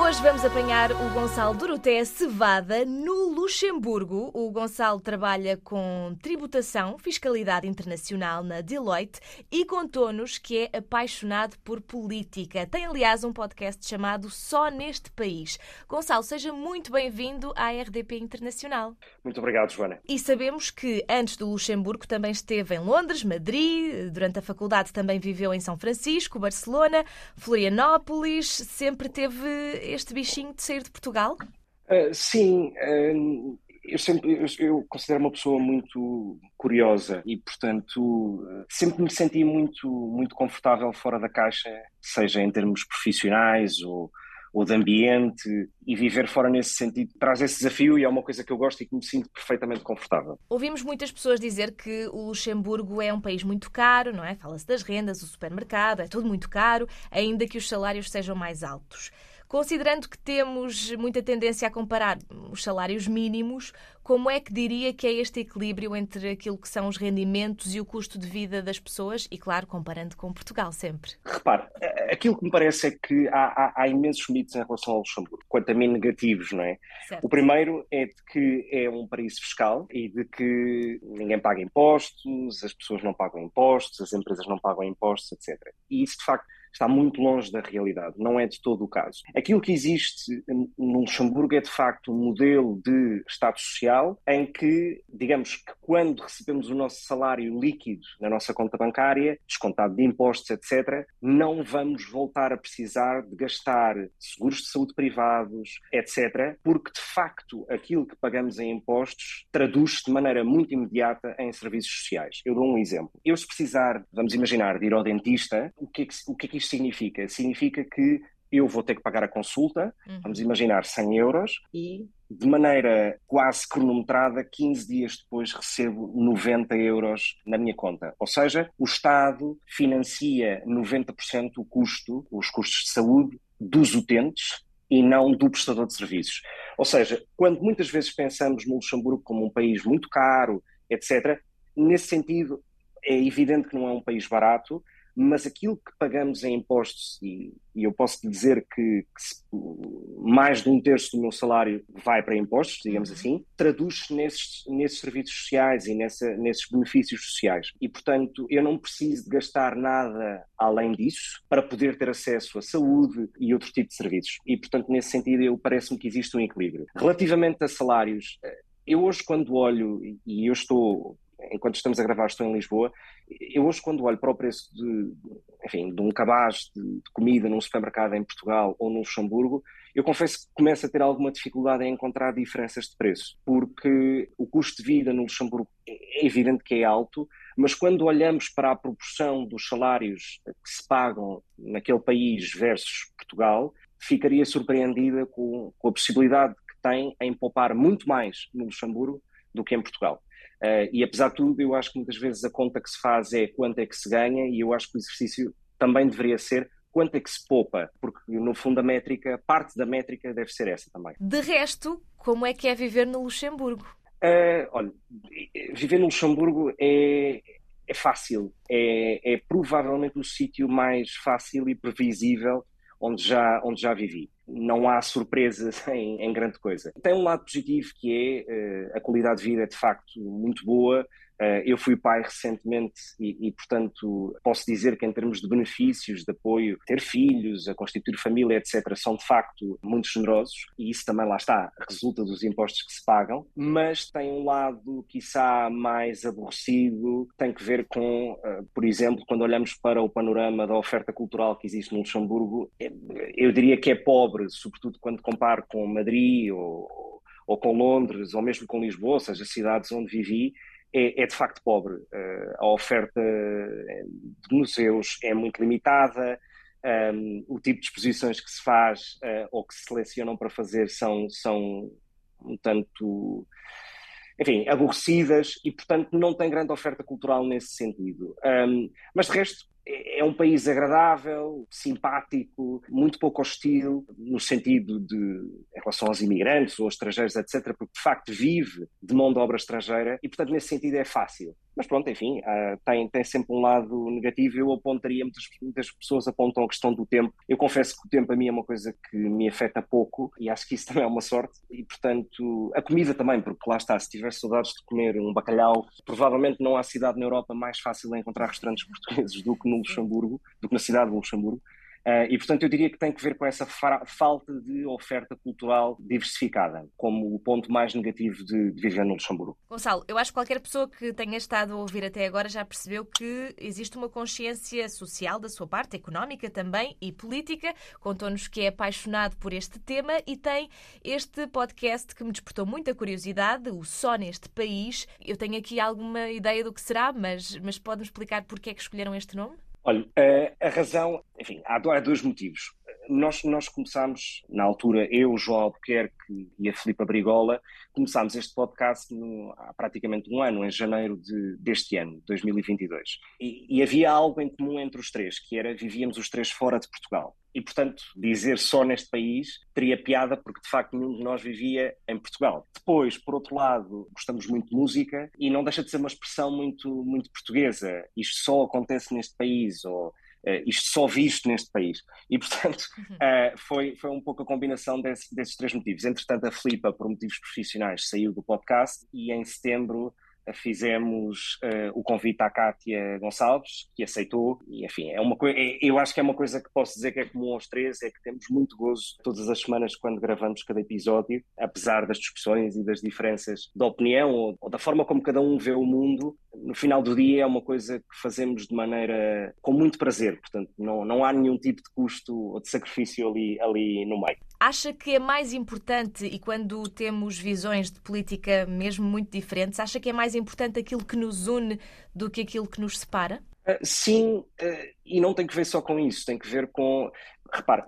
Hoje vamos apanhar o Gonçalo Doroté Cevada no Luxemburgo. O Gonçalo trabalha com tributação, fiscalidade internacional na Deloitte e contou-nos que é apaixonado por política. Tem, aliás, um podcast chamado Só Neste País. Gonçalo, seja muito bem-vindo à RDP Internacional. Muito obrigado, Joana. E sabemos que antes do Luxemburgo também esteve em Londres, Madrid, durante a faculdade também viveu em São Francisco, Barcelona, Florianópolis, sempre teve este bichinho de sair de Portugal? Uh, sim, uh, eu, sempre, eu, eu, considero uma pessoa muito curiosa e, portanto, sempre me senti muito, muito confortável fora da caixa, seja em termos profissionais ou, ou de ambiente, e viver fora nesse sentido traz esse desafio e é uma coisa que eu gosto e que me sinto perfeitamente confortável. Ouvimos muitas pessoas dizer que o Luxemburgo é um país muito caro, não é? Fala-se das rendas, do supermercado, é tudo muito caro, ainda que os salários sejam mais altos. Considerando que temos muita tendência a comparar os salários mínimos, como é que diria que é este equilíbrio entre aquilo que são os rendimentos e o custo de vida das pessoas? E, claro, comparando com Portugal sempre. Repare, aquilo que me parece é que há, há, há imensos mitos em relação ao Luxemburgo, quanto a mim negativos, não é? Certo. O primeiro é de que é um paraíso fiscal e de que ninguém paga impostos, as pessoas não pagam impostos, as empresas não pagam impostos, etc. E isso, de facto, está muito longe da realidade, não é de todo o caso. Aquilo que existe no Luxemburgo é de facto um modelo de Estado Social em que, digamos que quando recebemos o nosso salário líquido na nossa conta bancária, descontado de impostos, etc., não vamos voltar a precisar de gastar seguros de saúde privados, etc., porque de facto aquilo que pagamos em impostos traduz-se de maneira muito imediata em serviços sociais. Eu dou um exemplo. Eu, se precisar, vamos imaginar, de ir ao dentista, o que é que, o que, é que isto significa? Significa que eu vou ter que pagar a consulta, uhum. vamos imaginar 100 euros, e de maneira quase cronometrada, 15 dias depois recebo 90 euros na minha conta. Ou seja, o Estado financia 90% o custo, os custos de saúde dos utentes e não do prestador de serviços. Ou seja, quando muitas vezes pensamos no Luxemburgo como um país muito caro, etc., nesse sentido é evidente que não é um país barato, mas aquilo que pagamos em impostos, e, e eu posso dizer que, que se, mais de um terço do meu salário vai para impostos, digamos uhum. assim, traduz-se nesses, nesses serviços sociais e nessa, nesses benefícios sociais. E, portanto, eu não preciso de gastar nada além disso para poder ter acesso à saúde e outro tipo de serviços. E, portanto, nesse sentido, eu parece-me que existe um equilíbrio. Relativamente a salários, eh, eu hoje, quando olho, e eu estou enquanto estamos a gravar, estou em Lisboa. Eu hoje, quando olho para o preço de, enfim, de um cabaz de, de, comida num supermercado em Portugal ou no Luxemburgo, eu confesso que começo a ter alguma dificuldade em encontrar diferenças de preço, porque o custo de vida no Luxemburgo é evidente que é alto, mas quando olhamos para a proporção dos salários que se pagam naquele país versus Portugal, ficaria surpreendida com, com a possibilidade que tem em poupar muito mais no Luxemburgo do que em Portugal. Uh, e apesar de tudo, eu acho que muitas vezes a conta que se faz é quanto é que se ganha, e eu acho que o exercício também deveria ser quanto é que se poupa, porque no fundo a métrica, parte da métrica deve ser essa também. De resto, como é que é viver no Luxemburgo? Uh, olha, viver no Luxemburgo é, é fácil, é, é provavelmente o sítio mais fácil e previsível onde já, onde já vivi não há surpresas em, em, grande coisa. Tem um lado positivo que é uh, a qualidade de vida é de facto muito boa, eu fui pai recentemente e, e, portanto, posso dizer que, em termos de benefícios, de apoio, ter filhos, a constituir família, etc., são de facto muito generosos e isso também lá está, resulta dos impostos que se pagam, mas tem um lado, quiçá, mais aborrecido, tem que ver com, uh, por exemplo, quando olhamos para o panorama da oferta cultural que existe no Luxemburgo, é, eu diria que é pobre, sobretudo quando comparo com Madrid ou, ou com Londres, ou mesmo com Lisboa, ou seja, cidades onde vivi, é, é de facto pobre. Uh, a oferta eh, de museus é muito limitada, um, ehm, o tipo de exposições que se faz uh, ou que se selecionam para fazer são, são um tanto, enfim, aborrecidas e, portanto, não tem grande oferta cultural nesse sentido. Um, ehm, mas, de resto, é um país agradável, simpático, muito pouco hostil, no sentido de, em relação aos imigrantes ou estrangeiros, etc., porque de facto vive de mão de obra estrangeira e, portanto, nesse sentido é fácil. Mas pronto, enfim, uh, tem, tem sempre um lado negativo. Eu apontaria, muitas, muitas pessoas apontam a questão do tempo. Eu confesso que o tempo a mim é uma coisa que me afeta pouco e acho que isso também é uma sorte. E portanto, a comida também, porque lá está, se tiver saudades de comer um bacalhau, provavelmente não há cidade na Europa mais fácil de encontrar restaurantes portugueses do que no Luxemburgo, do que na cidade de Luxemburgo. Uh, e, portanto, eu diria que tem que ver com essa falta de oferta cultural diversificada, como o ponto mais negativo de, de, viver no Luxemburgo. Gonçalo, eu acho que qualquer pessoa que tenha estado a ouvir até agora já percebeu que existe uma consciência social da sua parte, económica também e política. Contou-nos que é apaixonado por este tema e tem este podcast que me despertou muita curiosidade, o Só Neste País. Eu tenho aqui alguma ideia do que será, mas, mas pode-me explicar porque é que escolheram este nome? Olha, a razão, enfim, há dois motivos. Nós, nós começámos, na altura, eu, João Albuquerque e a Filipa Brigola, começámos este podcast no, há praticamente um ano, em janeiro de, deste ano, 2022. E, e havia algo em comum entre os três, que era vivíamos os três fora de Portugal. E, portanto, dizer só neste país teria piada, porque de facto nenhum de nós vivia em Portugal. Depois, por outro lado, gostamos muito de música e não deixa de ser uma expressão muito, muito portuguesa. Isto só acontece neste país, ou Uh, isto só visto neste país. E, portanto, uh, foi, foi um pouco a combinação desse, desses três motivos. Entretanto, a Flipa, por motivos profissionais, saiu do podcast e em setembro fizemos uh, o convite à Kátia Gonçalves, que aceitou, e enfim, é uma coisa, é, eu acho que é uma coisa que posso dizer que é comum aos três, é que temos muito gozo todas as semanas quando gravamos cada episódio, apesar das discussões e das diferenças de opinião ou, ou da forma como cada um vê o mundo, no final do dia é uma coisa que fazemos de maneira com muito prazer, portanto não, não há nenhum tipo de custo ou de sacrifício ali, ali no meio. Acha que é mais importante, e quando temos visões de política mesmo muito diferentes, acha que é mais importante aquilo que nos une do que aquilo que nos separa? Uh, sim, uh, e não tem que ver só com isso, tem que ver com. Repare,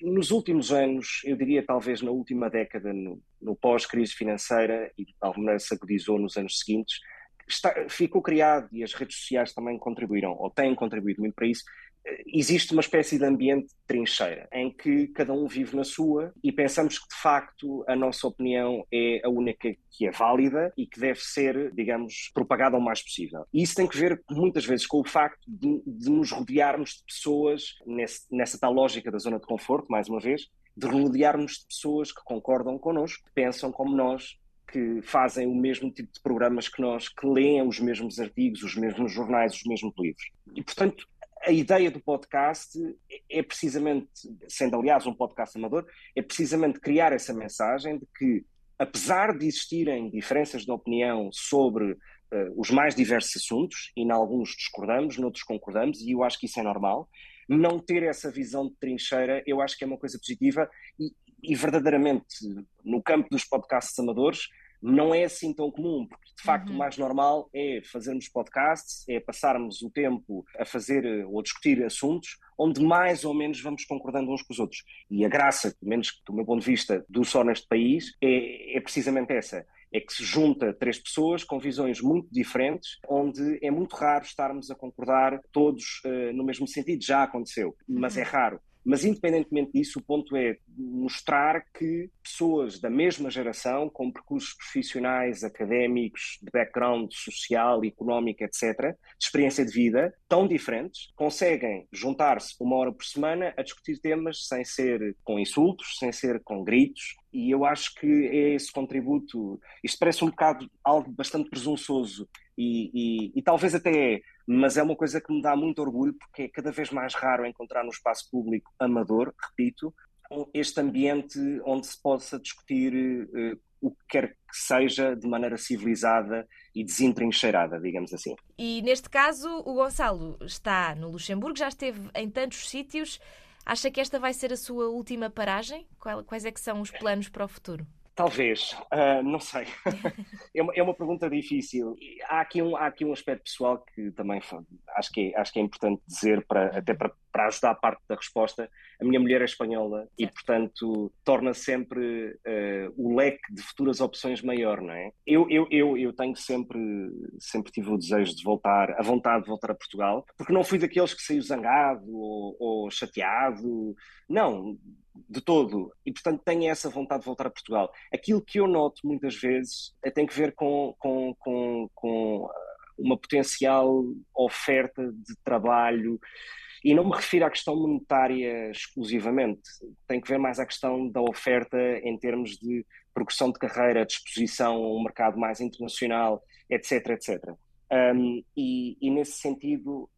nos últimos anos, eu diria talvez na última década, no, no pós-crise financeira, e de tal maneira se agudizou nos anos seguintes, está, ficou criado, e as redes sociais também contribuíram, ou têm contribuído muito para isso, existe uma espécie de ambiente de trincheira, em que cada um vive na sua e pensamos que, de facto, a nossa opinião é a única que é válida e que deve ser, digamos, propagada o mais possível. E isso tem que ver, muitas vezes, com o facto de, de nos rodearmos de pessoas, nesse, nessa tal lógica da zona de conforto, mais uma vez, de rodearmos de pessoas que concordam connosco, que pensam como nós, que fazem o mesmo tipo de programas que nós, que leem os mesmos artigos, os mesmos jornais, os mesmos livros. E, portanto, a ideia do podcast é precisamente, sendo aliás um podcast amador, é precisamente criar essa mensagem de que, apesar de existirem diferenças de opinião sobre uh, os mais diversos assuntos, e em alguns discordamos, noutros concordamos, e eu acho que isso é normal, não ter essa visão de trincheira, eu acho que é uma coisa positiva e, e verdadeiramente, no campo dos podcasts amadores, não é assim tão comum, porque de facto uhum. o mais normal é fazermos podcasts, é passarmos o tempo a fazer ou a discutir assuntos onde mais ou menos vamos concordando uns com os outros. E a graça, pelo menos do meu ponto de vista, do Só neste país, é, é precisamente essa. É que se junta três pessoas com visões muito diferentes, onde é muito raro estarmos a concordar todos uh, no mesmo sentido. Já aconteceu, mas é uhum. raro. Mas, independentemente disso, o ponto é mostrar que pessoas da mesma geração, com percursos profissionais, académicos, de background social, económico, etc., de experiência de vida, tão diferentes, conseguem juntar-se uma hora por semana a discutir temas sem ser com insultos, sem ser com gritos, e eu acho que é esse contributo. Isto parece um bocado algo bastante presunçoso e, e, e, talvez até mas é uma coisa que me dá muito orgulho porque é cada vez mais raro encontrar no espaço público amador, repito, este ambiente onde se possa discutir uh, o que quer que seja de maneira civilizada e desentrincheirada, digamos assim. E neste caso, o Gonçalo está no Luxemburgo, já esteve em tantos sítios. Acha que esta vai ser a sua última paragem? Quais é que são os planos para o futuro? Talvez, uh, não sei. é, uma, é, uma, pergunta difícil. Há aqui, um, há aqui um aspecto pessoal que também acho que é, acho que é importante dizer, para, até para, para ajudar a parte da resposta. A minha mulher é espanhola e, portanto, torna sempre uh, o leque de futuras opções maior, não é? Eu, eu, eu, eu tenho sempre, sempre tive o desejo de voltar, a vontade de voltar a Portugal, porque não fui daqueles que saiu zangado ou, ou chateado. Não, de todo. E, portanto, tenho essa vontade de voltar a Portugal. Aquilo que eu noto muitas vezes é, tem que ver com, com, com, com uma potencial oferta de trabalho. E não me refiro à questão monetária exclusivamente, tem que ver mais à questão da oferta em termos de progressão de carreira, disposição a um mercado mais internacional, etc, etc. Um, e, e, nesse sentido,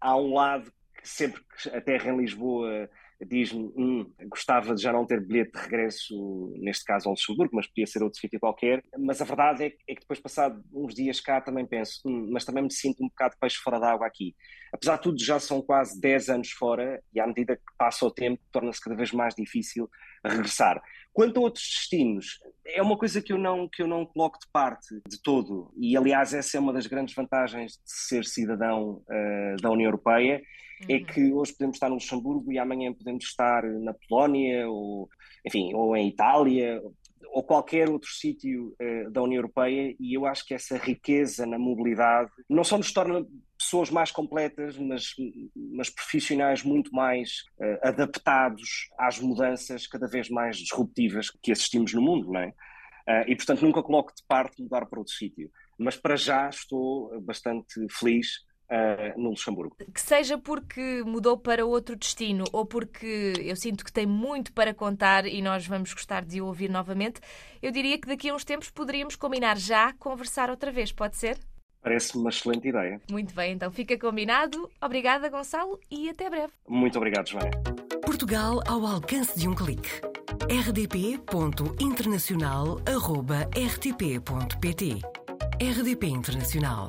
há um lado que sempre que a terra em Lisboa diz-me hum, gostava de já não ter bilhete de regresso, neste caso ao Luxemburgo, mas podia ser outro sítio qualquer. Mas a verdade é que, é que depois, passado uns dias cá, também penso, hum, mas também me sinto um bocado peixe fora d'água aqui. Apesar de tudo, já são quase 10 anos fora e à medida que passa o tempo, torna-se cada vez mais difícil regressar. Quanto a outros destinos, é uma coisa que eu não que eu não coloco de parte de todo. E aliás, essa é uma das grandes vantagens de ser cidadão uh, da União Europeia, é uhum. é que hoje podemos estar no Luxemburgo e amanhã podemos estar na Polónia ou enfim, ou em Itália, ou qualquer outro sítio uh, da União Europeia, e eu acho que essa riqueza na mobilidade não só nos torna pessoas mais completas, mas, mas profissionais muito mais uh, adaptados às mudanças cada vez mais disruptivas que assistimos no mundo, não é? Uh, e portanto nunca coloco de parte mudar para outro sítio. Mas para já estou bastante feliz Uh, no Luxemburgo. Que seja porque mudou para outro destino ou porque eu sinto que tem muito para contar e nós vamos gostar de o ouvir novamente, eu diria que daqui a uns tempos poderíamos combinar já conversar outra vez, pode ser? Parece-me uma excelente ideia. Muito bem, então fica combinado. Obrigada, Gonçalo, e até breve. Muito obrigado, Joana. Portugal ao alcance de um clique. rdp.internacional.rtp.pt RDP Internacional.